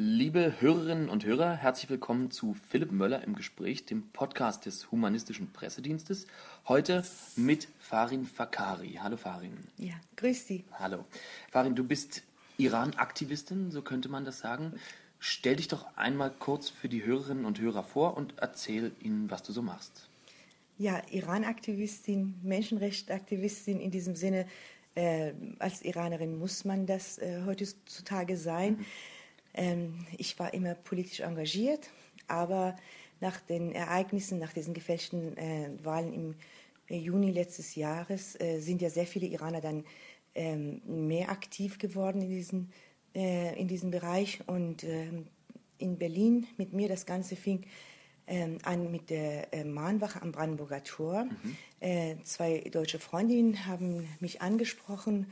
Liebe Hörerinnen und Hörer, herzlich willkommen zu Philipp Möller im Gespräch, dem Podcast des Humanistischen Pressedienstes. Heute mit Farin Fakari. Hallo Farin. Ja, grüß Sie. Hallo. Farin, du bist Iran-Aktivistin, so könnte man das sagen. Stell dich doch einmal kurz für die Hörerinnen und Hörer vor und erzähl ihnen, was du so machst. Ja, Iran-Aktivistin, Menschenrechtsaktivistin in diesem Sinne. Äh, als Iranerin muss man das äh, heutzutage sein. Mhm. Ähm, ich war immer politisch engagiert, aber nach den Ereignissen, nach diesen gefälschten äh, Wahlen im äh, Juni letztes Jahres äh, sind ja sehr viele Iraner dann ähm, mehr aktiv geworden in diesem, äh, in diesem Bereich. Und ähm, in Berlin mit mir das Ganze fing ähm, an mit der äh, Mahnwache am Brandenburger Tor. Mhm. Äh, zwei deutsche Freundinnen haben mich angesprochen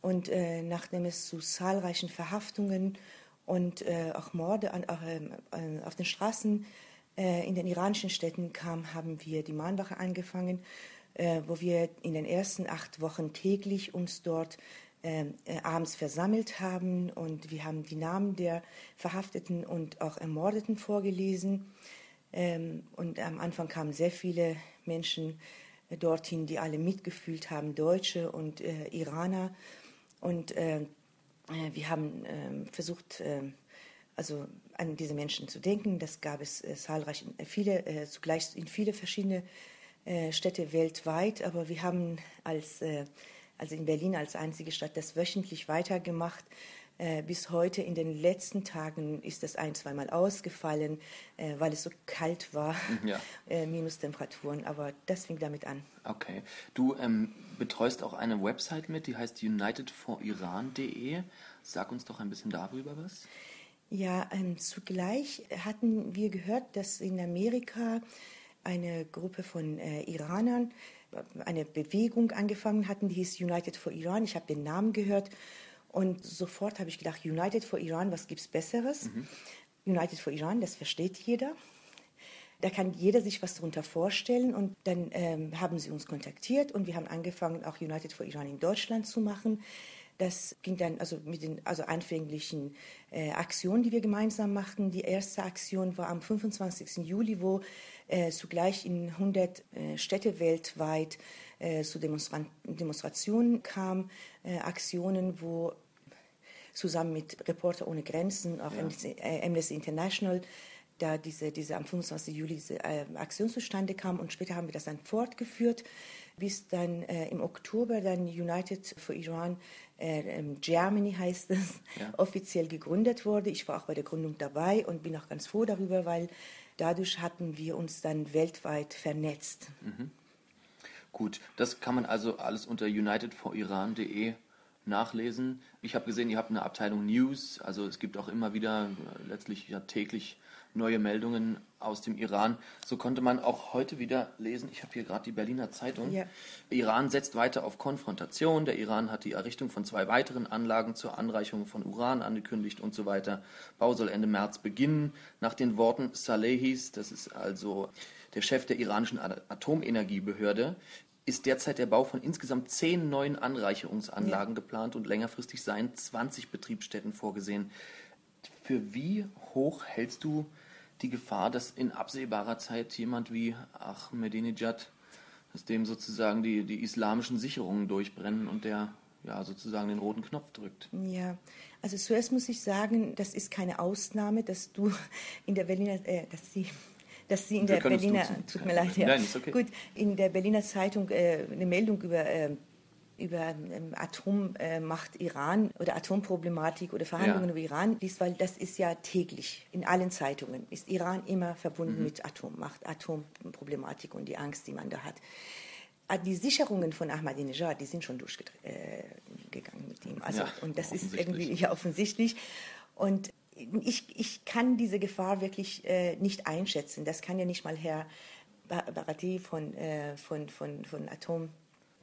und äh, nachdem es zu zahlreichen Verhaftungen und äh, auch Morde an, äh, auf den Straßen äh, in den iranischen Städten kam, haben wir die Mahnwache angefangen, äh, wo wir in den ersten acht Wochen täglich uns dort äh, äh, abends versammelt haben und wir haben die Namen der Verhafteten und auch Ermordeten vorgelesen. Ähm, und am Anfang kamen sehr viele Menschen dorthin, die alle mitgefühlt haben, Deutsche und Iraner. Und wir haben ähm, versucht, ähm, also an diese Menschen zu denken. Das gab es äh, zahlreich, in viele, äh, zugleich in viele verschiedene Städte weltweit. Aber wir haben als, also in Berlin als einzige Stadt das wöchentlich weitergemacht. Bis heute in den letzten Tagen ist das ein, zweimal ausgefallen, weil es so kalt war, ja. Minustemperaturen. Aber das fing damit an. Okay. Du ähm, betreust auch eine Website mit, die heißt unitedforiran.de. Sag uns doch ein bisschen darüber was. Ja, ähm, zugleich hatten wir gehört, dass in Amerika eine Gruppe von äh, Iranern eine Bewegung angefangen hatten, die hieß United for Iran. Ich habe den Namen gehört und sofort habe ich gedacht, United for Iran, was gibt es Besseres? Mhm. United for Iran, das versteht jeder. Da kann jeder sich was darunter vorstellen und dann ähm, haben sie uns kontaktiert und wir haben angefangen, auch United for Iran in Deutschland zu machen. Das ging dann also mit den also anfänglichen äh, Aktionen, die wir gemeinsam machten. Die erste Aktion war am 25. Juli, wo äh, zugleich in 100 äh, Städte weltweit äh, zu Demonstra Demonstrationen kam, äh, Aktionen, wo zusammen mit Reporter ohne Grenzen, auch ja. Amnesty äh, International, da diese, diese am 25. Juli diese äh, Aktion zustande kam und später haben wir das dann fortgeführt, bis dann äh, im Oktober dann United for Iran äh, ähm, Germany heißt es, ja. offiziell gegründet wurde. Ich war auch bei der Gründung dabei und bin auch ganz froh darüber, weil dadurch hatten wir uns dann weltweit vernetzt. Mhm. Gut, das kann man also alles unter unitedforiran.de nachlesen. Ich habe gesehen, ihr habt eine Abteilung News, also es gibt auch immer wieder äh, letztlich ja täglich neue Meldungen aus dem Iran. So konnte man auch heute wieder lesen, ich habe hier gerade die Berliner Zeitung, ja. Iran setzt weiter auf Konfrontation, der Iran hat die Errichtung von zwei weiteren Anlagen zur Anreichung von Uran angekündigt und so weiter. Bau soll Ende März beginnen. Nach den Worten Salehis, das ist also der Chef der iranischen Atomenergiebehörde, ist derzeit der Bau von insgesamt zehn neuen Anreicherungsanlagen ja. geplant und längerfristig seien 20 Betriebsstätten vorgesehen. Für wie hoch hältst du die Gefahr, dass in absehbarer Zeit jemand wie Ahmadinejad, dass dem sozusagen die, die islamischen Sicherungen durchbrennen und der ja, sozusagen den roten Knopf drückt. Ja, also zuerst muss ich sagen, das ist keine Ausnahme, dass du in der Berliner, äh, dass sie dass sie in Wir der Berliner, tut mir leid, ja, Nein, ist okay. gut, in der Berliner Zeitung äh, eine Meldung über äh, über ähm, Atommacht Iran oder Atomproblematik oder Verhandlungen ja. über Iran liest, weil das ist ja täglich in allen Zeitungen, ist Iran immer verbunden mhm. mit Atommacht, Atomproblematik und die Angst, die man da hat. Ah, die Sicherungen von Ahmadinejad, die sind schon durchgegangen äh, mit ihm. Also, ja, und das ist irgendwie ja offensichtlich. Und ich, ich kann diese Gefahr wirklich äh, nicht einschätzen. Das kann ja nicht mal Herr Barati von, äh, von, von, von Atom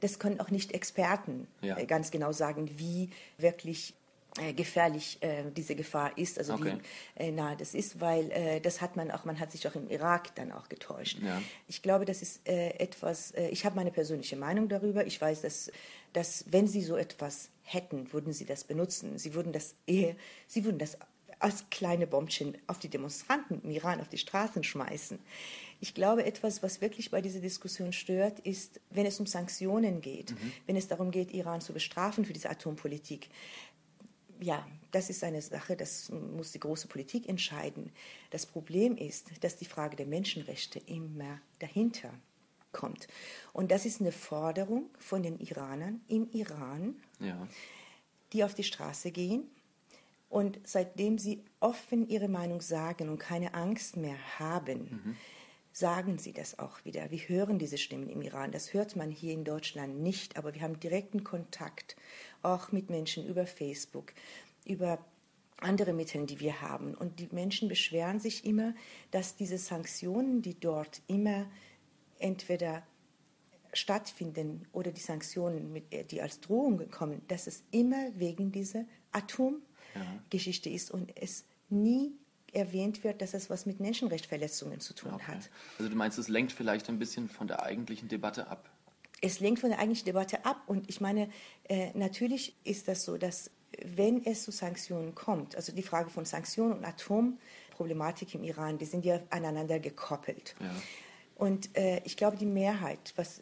das können auch nicht Experten ja. Äh, ganz genau sagen, wie wirklich äh, gefährlich äh, diese Gefahr ist, also okay. wie äh, nahe das ist, weil äh, das hat man auch, man hat sich auch im Irak dann auch getäuscht. Ja. Ich glaube, das ist äh, etwas, ich habe meine persönliche Meinung darüber. Ich weiß, dass, dass wenn Sie so etwas hätten, würden Sie das benutzen. Sie würden das eher, Sie würden das als kleine Bombchen auf die Demonstranten im Iran, auf die Straßen schmeißen. Ich glaube, etwas, was wirklich bei dieser Diskussion stört, ist, wenn es um Sanktionen geht, mhm. wenn es darum geht, Iran zu bestrafen für diese Atompolitik. Ja, das ist eine Sache, das muss die große Politik entscheiden. Das Problem ist, dass die Frage der Menschenrechte immer dahinter kommt. Und das ist eine Forderung von den Iranern im Iran, ja. die auf die Straße gehen und seitdem sie offen ihre Meinung sagen und keine Angst mehr haben, mhm. sagen sie das auch wieder. Wir hören diese Stimmen im Iran. Das hört man hier in Deutschland nicht, aber wir haben direkten Kontakt auch mit Menschen über Facebook, über andere Mittel, die wir haben. Und die Menschen beschweren sich immer, dass diese Sanktionen, die dort immer entweder stattfinden oder die Sanktionen, die als Drohung kommen, dass es immer wegen dieser Atom Geschichte ist und es nie erwähnt wird, dass es was mit Menschenrechtsverletzungen zu tun okay. hat. Also du meinst, es lenkt vielleicht ein bisschen von der eigentlichen Debatte ab? Es lenkt von der eigentlichen Debatte ab und ich meine, äh, natürlich ist das so, dass wenn es zu Sanktionen kommt, also die Frage von Sanktionen und Atomproblematik im Iran, die sind ja aneinander gekoppelt. Ja. Und äh, ich glaube, die Mehrheit, was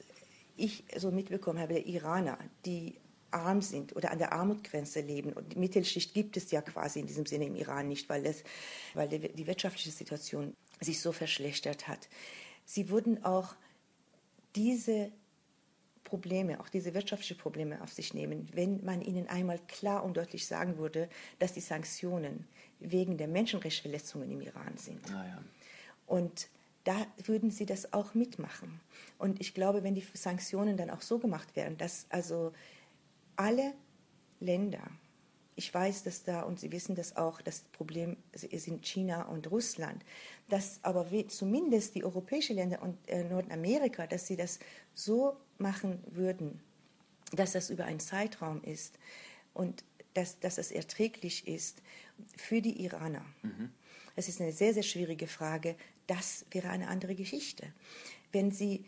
ich so mitbekommen habe, der Iraner, die arm sind oder an der Armutsgrenze leben. Und die Mittelschicht gibt es ja quasi in diesem Sinne im Iran nicht, weil, es, weil die wirtschaftliche Situation sich so verschlechtert hat. Sie wurden auch diese Probleme, auch diese wirtschaftlichen Probleme auf sich nehmen, wenn man ihnen einmal klar und deutlich sagen würde, dass die Sanktionen wegen der Menschenrechtsverletzungen im Iran sind. Ah ja. Und da würden sie das auch mitmachen. Und ich glaube, wenn die Sanktionen dann auch so gemacht werden, dass also alle Länder, ich weiß, dass da, und Sie wissen das auch, das Problem sind China und Russland, dass aber zumindest die europäischen Länder und äh, Nordamerika, dass sie das so machen würden, dass das über einen Zeitraum ist und dass, dass es erträglich ist für die Iraner. Mhm. Das ist eine sehr, sehr schwierige Frage. Das wäre eine andere Geschichte. Wenn Sie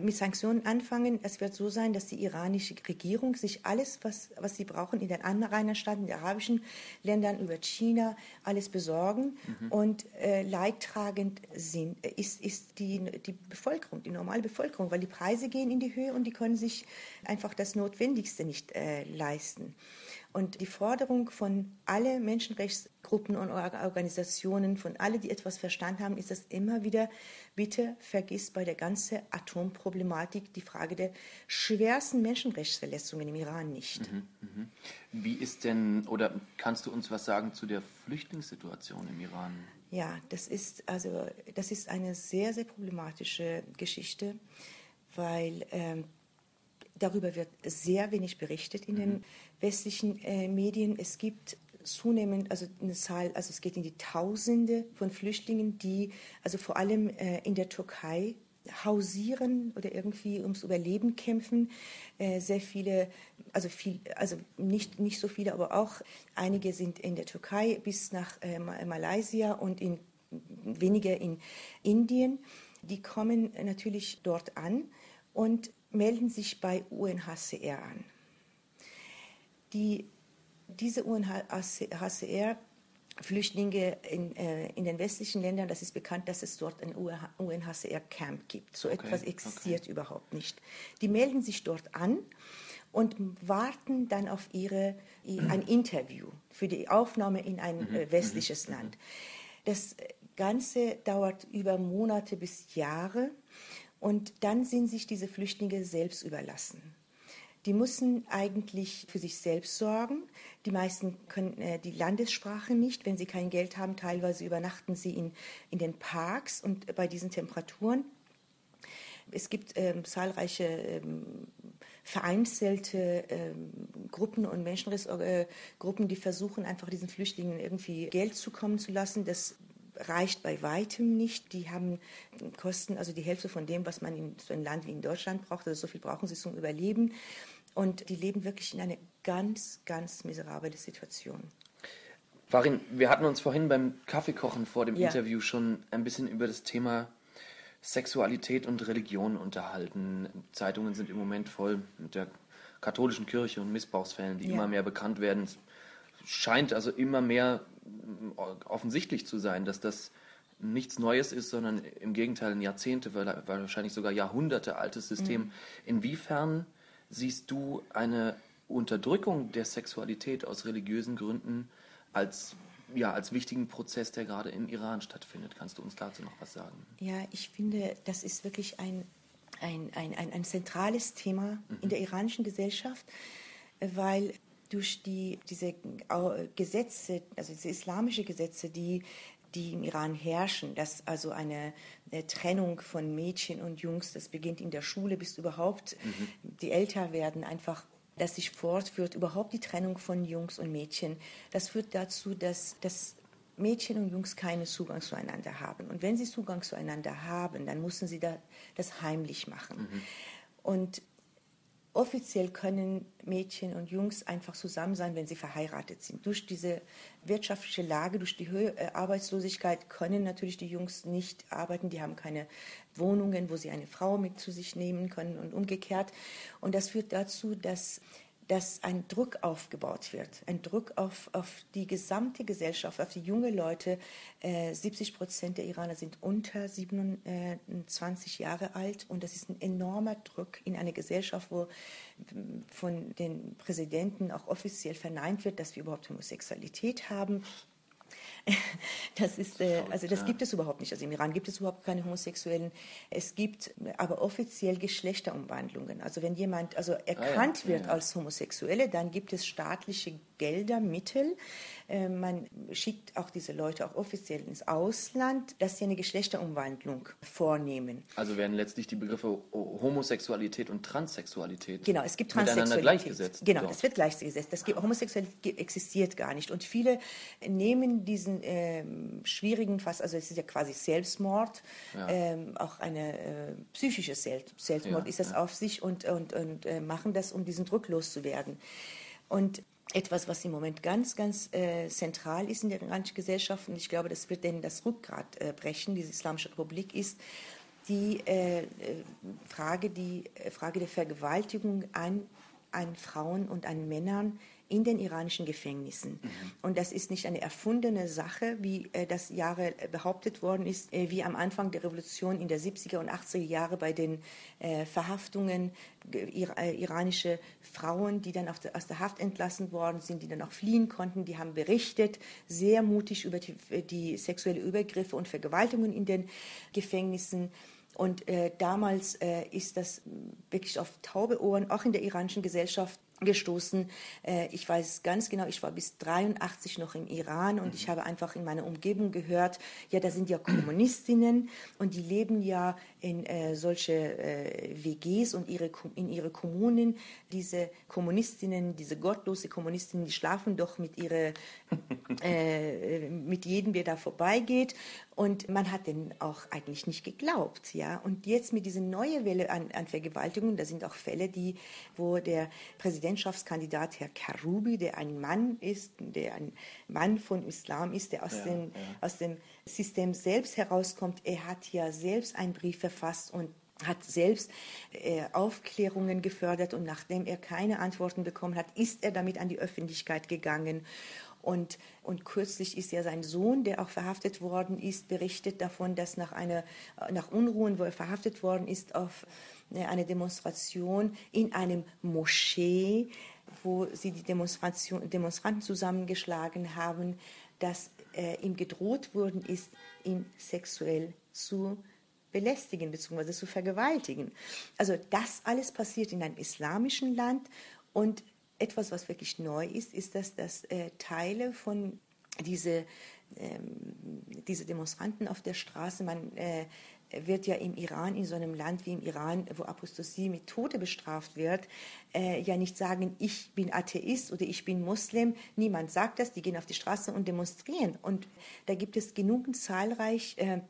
mit Sanktionen anfangen. Es wird so sein, dass die iranische Regierung sich alles, was, was sie brauchen, in den Anrainerstaaten, in den arabischen Ländern, über China, alles besorgen. Mhm. Und äh, leidtragend sind, ist, ist die, die Bevölkerung, die normale Bevölkerung, weil die Preise gehen in die Höhe und die können sich einfach das Notwendigste nicht äh, leisten. Und die Forderung von allen Menschenrechtsgruppen und Organisationen, von allen, die etwas verstanden haben, ist es immer wieder, bitte vergiss bei der ganzen Atomproblematik die Frage der schwersten Menschenrechtsverletzungen im Iran nicht. Mhm, mh. Wie ist denn, oder kannst du uns was sagen zu der Flüchtlingssituation im Iran? Ja, das ist, also, das ist eine sehr, sehr problematische Geschichte, weil ähm, darüber wird sehr wenig berichtet in mhm. den westlichen äh, Medien. Es gibt zunehmend, also eine Zahl, also es geht in die Tausende von Flüchtlingen, die also vor allem äh, in der Türkei hausieren oder irgendwie ums Überleben kämpfen. Äh, sehr viele, also viel, also nicht, nicht so viele, aber auch einige sind in der Türkei bis nach äh, Malaysia und in, weniger in Indien. Die kommen natürlich dort an und melden sich bei UNHCR an die, diese UNHCR Flüchtlinge in, äh, in den westlichen Ländern, das ist bekannt, dass es dort ein UNHCR-Camp gibt. So okay, etwas existiert okay. überhaupt nicht. Die melden sich dort an und warten dann auf ihre, ein Interview für die Aufnahme in ein mhm, äh, westliches mhm, Land. Das Ganze dauert über Monate bis Jahre und dann sind sich diese Flüchtlinge selbst überlassen. Die müssen eigentlich für sich selbst sorgen. Die meisten können äh, die Landessprache nicht. Wenn sie kein Geld haben, teilweise übernachten sie in, in den Parks und bei diesen Temperaturen. Es gibt ähm, zahlreiche ähm, vereinzelte ähm, Gruppen und Menschenrechtsgruppen, die versuchen einfach diesen Flüchtlingen irgendwie Geld zukommen zu lassen. Das reicht bei weitem nicht. Die haben Kosten, also die Hälfte von dem, was man in so einem Land wie in Deutschland braucht. Also so viel brauchen sie zum Überleben. Und die leben wirklich in einer ganz, ganz miserablen Situation. Farin, wir hatten uns vorhin beim Kaffeekochen vor dem ja. Interview schon ein bisschen über das Thema Sexualität und Religion unterhalten. Zeitungen sind im Moment voll mit der katholischen Kirche und Missbrauchsfällen, die ja. immer mehr bekannt werden. scheint also immer mehr offensichtlich zu sein, dass das nichts Neues ist, sondern im Gegenteil ein Jahrzehnte, wahrscheinlich sogar Jahrhunderte altes System. Mhm. Inwiefern siehst du eine Unterdrückung der Sexualität aus religiösen Gründen als, ja, als wichtigen Prozess, der gerade im Iran stattfindet? Kannst du uns dazu noch was sagen? Ja, ich finde, das ist wirklich ein, ein, ein, ein, ein zentrales Thema mhm. in der iranischen Gesellschaft, weil durch die, diese Gesetze, also diese islamischen Gesetze, die die im Iran herrschen, dass also eine, eine, Trennung von Mädchen und Jungs, das beginnt in der Schule bis überhaupt mhm. die älter werden, einfach dass sich fortführt, überhaupt die Trennung von Jungs und Mädchen. Das führt dazu, dass, dass Mädchen und Jungs keinen Zugang zueinander haben. Und wenn sie Zugang zueinander haben, dann müssen sie da, das heimlich machen. Mhm. Und offiziell können Mädchen und Jungs einfach zusammen sein, wenn sie verheiratet sind. Durch diese wirtschaftliche Lage, durch die Höhe, äh, Arbeitslosigkeit können natürlich die Jungs nicht arbeiten. Die haben keine Wohnungen, wo sie eine Frau mit zu sich nehmen können und umgekehrt. Und das führt dazu, dass dass ein Druck aufgebaut wird, ein Druck auf, auf die gesamte Gesellschaft, auf die jungen Leute. Äh, 70 Prozent der Iraner sind unter 27 Jahre alt und das ist ein enormer Druck in einer Gesellschaft, wo von den Präsidenten auch offiziell verneint wird, dass wir überhaupt Homosexualität haben. Das ist, äh, also das gibt es überhaupt nicht. Also im Iran gibt es überhaupt keine Homosexuellen. Es gibt aber offiziell Geschlechterumwandlungen. Also wenn jemand also erkannt ah, ja. wird ja. als Homosexuelle, dann gibt es staatliche Gelder, Mittel. Äh, man schickt auch diese Leute auch offiziell ins Ausland, dass sie eine Geschlechterumwandlung vornehmen. Also werden letztlich die Begriffe Homosexualität und Transsexualität genau, es gibt Transsexualität. gleichgesetzt. Genau, es wird gleichgesetzt. Das gibt, Homosexualität existiert gar nicht. Und viele nehmen diesen äh, schwierigen, fast, also es ist ja quasi Selbstmord, ja. ähm, auch eine äh, psychische Selbstmord ja, ist das ja. auf sich und, und, und äh, machen das, um diesen Druck loszuwerden. Und etwas, was im Moment ganz, ganz äh, zentral ist in der iranischen Gesellschaft, und ich glaube, das wird denn das Rückgrat äh, brechen, diese Islamische Republik, ist. Die äh, äh Frage, die äh, Frage der Vergewaltigung an, an Frauen und an Männern in den iranischen Gefängnissen. Mhm. Und das ist nicht eine erfundene Sache, wie äh, das Jahre äh, behauptet worden ist, äh, wie am Anfang der Revolution in der 70er und 80er Jahre bei den äh, Verhaftungen äh, iranische Frauen, die dann der, aus der Haft entlassen worden sind, die dann auch fliehen konnten, die haben berichtet, sehr mutig über die, die sexuelle Übergriffe und Vergewaltigungen in den Gefängnissen. Und äh, damals äh, ist das wirklich auf taube Ohren, auch in der iranischen Gesellschaft, gestoßen. Äh, ich weiß ganz genau, ich war bis 83 noch im Iran und ich mhm. habe einfach in meiner Umgebung gehört, ja, da sind ja Kommunistinnen und die leben ja in äh, solche äh, WGs und ihre, in ihre Kommunen. Diese Kommunistinnen, diese gottlose Kommunistinnen, die schlafen doch mit ihre, äh, mit jedem, der da vorbeigeht. Und man hat denen auch eigentlich nicht geglaubt, ja. Und jetzt mit dieser neuen Welle an, an Vergewaltigungen, da sind auch Fälle, die, wo der Präsidentschaftskandidat Herr Karoubi, der ein Mann ist, der ein Mann von Islam ist, der aus, ja, dem, ja. aus dem System selbst herauskommt, er hat ja selbst einen Brief verfasst und hat selbst äh, Aufklärungen gefördert und nachdem er keine Antworten bekommen hat, ist er damit an die Öffentlichkeit gegangen. Und, und kürzlich ist ja sein Sohn, der auch verhaftet worden ist, berichtet davon, dass nach, einer, nach Unruhen, wo er verhaftet worden ist, auf äh, eine Demonstration in einem Moschee, wo sie die Demonstration, Demonstranten zusammengeschlagen haben, dass äh, ihm gedroht worden ist, ihn sexuell zu belästigen bzw. zu vergewaltigen. Also das alles passiert in einem islamischen Land und etwas, was wirklich neu ist, ist, dass, dass äh, Teile von diese, ähm, diese Demonstranten auf der Straße, man äh, wird ja im Iran, in so einem Land wie im Iran, wo Apostasie mit Tode bestraft wird, äh, ja nicht sagen, ich bin Atheist oder ich bin Muslim. Niemand sagt das, die gehen auf die Straße und demonstrieren. Und da gibt es genug zahlreich äh,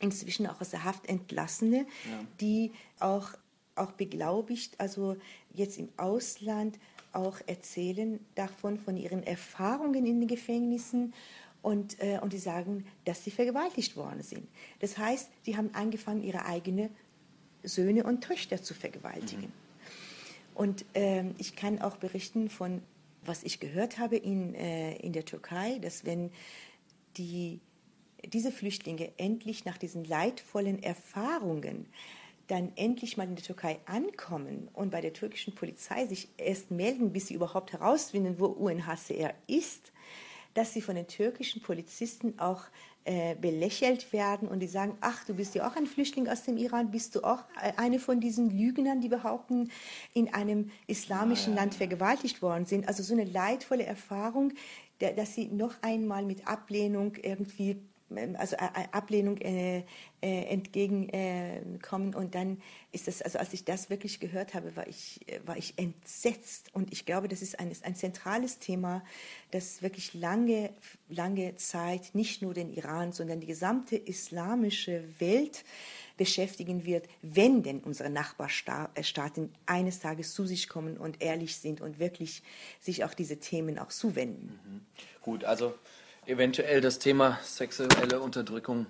inzwischen auch aus der Haft entlassene, ja. die auch, auch beglaubigt, also jetzt im Ausland auch erzählen davon, von ihren Erfahrungen in den Gefängnissen und, äh, und die sagen, dass sie vergewaltigt worden sind. Das heißt, sie haben angefangen, ihre eigenen Söhne und Töchter zu vergewaltigen. Mhm. Und äh, ich kann auch berichten von was ich gehört habe in, äh, in der Türkei, dass wenn die, diese Flüchtlinge endlich nach diesen leidvollen Erfahrungen dann endlich mal in der Türkei ankommen und bei der türkischen Polizei sich erst melden, bis sie überhaupt herausfinden, wo UNHCR ist, dass sie von den türkischen Polizisten auch äh, belächelt werden und die sagen, ach, du bist ja auch ein Flüchtling aus dem Iran, bist du auch äh, eine von diesen Lügnern, die behaupten, in einem islamischen ja, ja, Land vergewaltigt worden sind. Also so eine leidvolle Erfahrung, der, dass sie noch einmal mit Ablehnung irgendwie also äh, äh, Ablehnung äh, entgegenkommen. und dann ist das, also als ich das wirklich gehört habe, war ich, war ich entsetzt. Und ich glaube, das ist ein, ein zentrales Thema, das wirklich lange, lange Zeit nicht nur den Iran, sondern die gesamte islamische Welt beschäftigen wird, wenn denn unsere Nachbarstaaten eines Tages zu sich kommen und ehrlich sind und wirklich sich auch diese Themen auch zuwenden. Mhm. Gut, also eventuell das Thema sexuelle Unterdrückung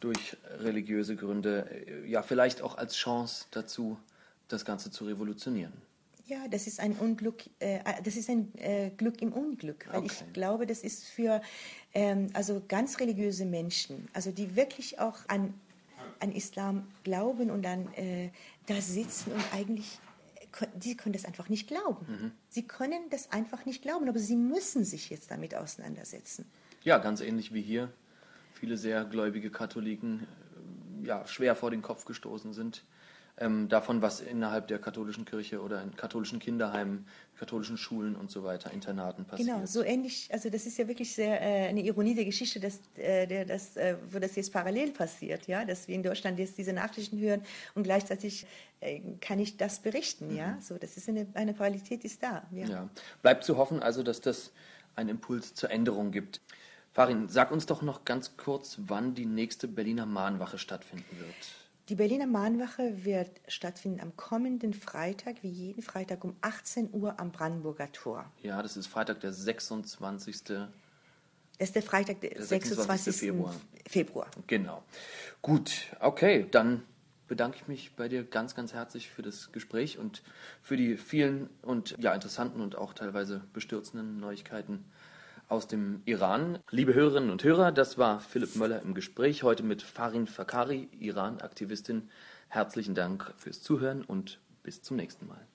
durch religiöse Gründe, äh, ja, vielleicht auch als Chance dazu, das Ganze zu revolutionieren. Ja, das ist ein Unglück, äh, das ist ein äh, Glück im Unglück, weil okay. ich glaube, das ist für ähm, also ganz religiöse Menschen, also die wirklich auch an, an Islam glauben und dann äh, da sitzen und eigentlich sie können das einfach nicht glauben. Mhm. Sie können das einfach nicht glauben, aber sie müssen sich jetzt damit auseinandersetzen. Ja, ganz ähnlich wie hier. Viele sehr gläubige Katholiken äh, ja, schwer vor den Kopf gestoßen sind. Ähm, davon, was innerhalb der katholischen Kirche oder in katholischen Kinderheimen, katholischen Schulen und so weiter, Internaten passiert. Genau, so ähnlich, also das ist ja wirklich sehr äh, eine Ironie der Geschichte, dass, äh, der, das, äh, wo das jetzt parallel passiert, ja, dass wir in Deutschland jetzt diese Nachrichten hören und gleichzeitig äh, kann ich das berichten, mhm. ja, so das ist eine, eine Parallelität ist da. Ja. ja, bleibt zu hoffen also, dass das einen Impuls zur Änderung gibt. Farin, sag uns doch noch ganz kurz, wann die nächste Berliner Mahnwache stattfinden wird. Die Berliner Mahnwache wird stattfinden am kommenden Freitag, wie jeden Freitag um 18 Uhr am Brandenburger Tor. Ja, das ist Freitag, der 26. Das ist der Freitag, der, der 26. 26. Februar. Februar. Genau. Gut, okay, dann bedanke ich mich bei dir ganz, ganz herzlich für das Gespräch und für die vielen und ja, interessanten und auch teilweise bestürzenden Neuigkeiten aus dem Iran. Liebe Hörerinnen und Hörer, das war Philipp Möller im Gespräch heute mit Farin Fakari, Iran-Aktivistin. Herzlichen Dank fürs Zuhören und bis zum nächsten Mal.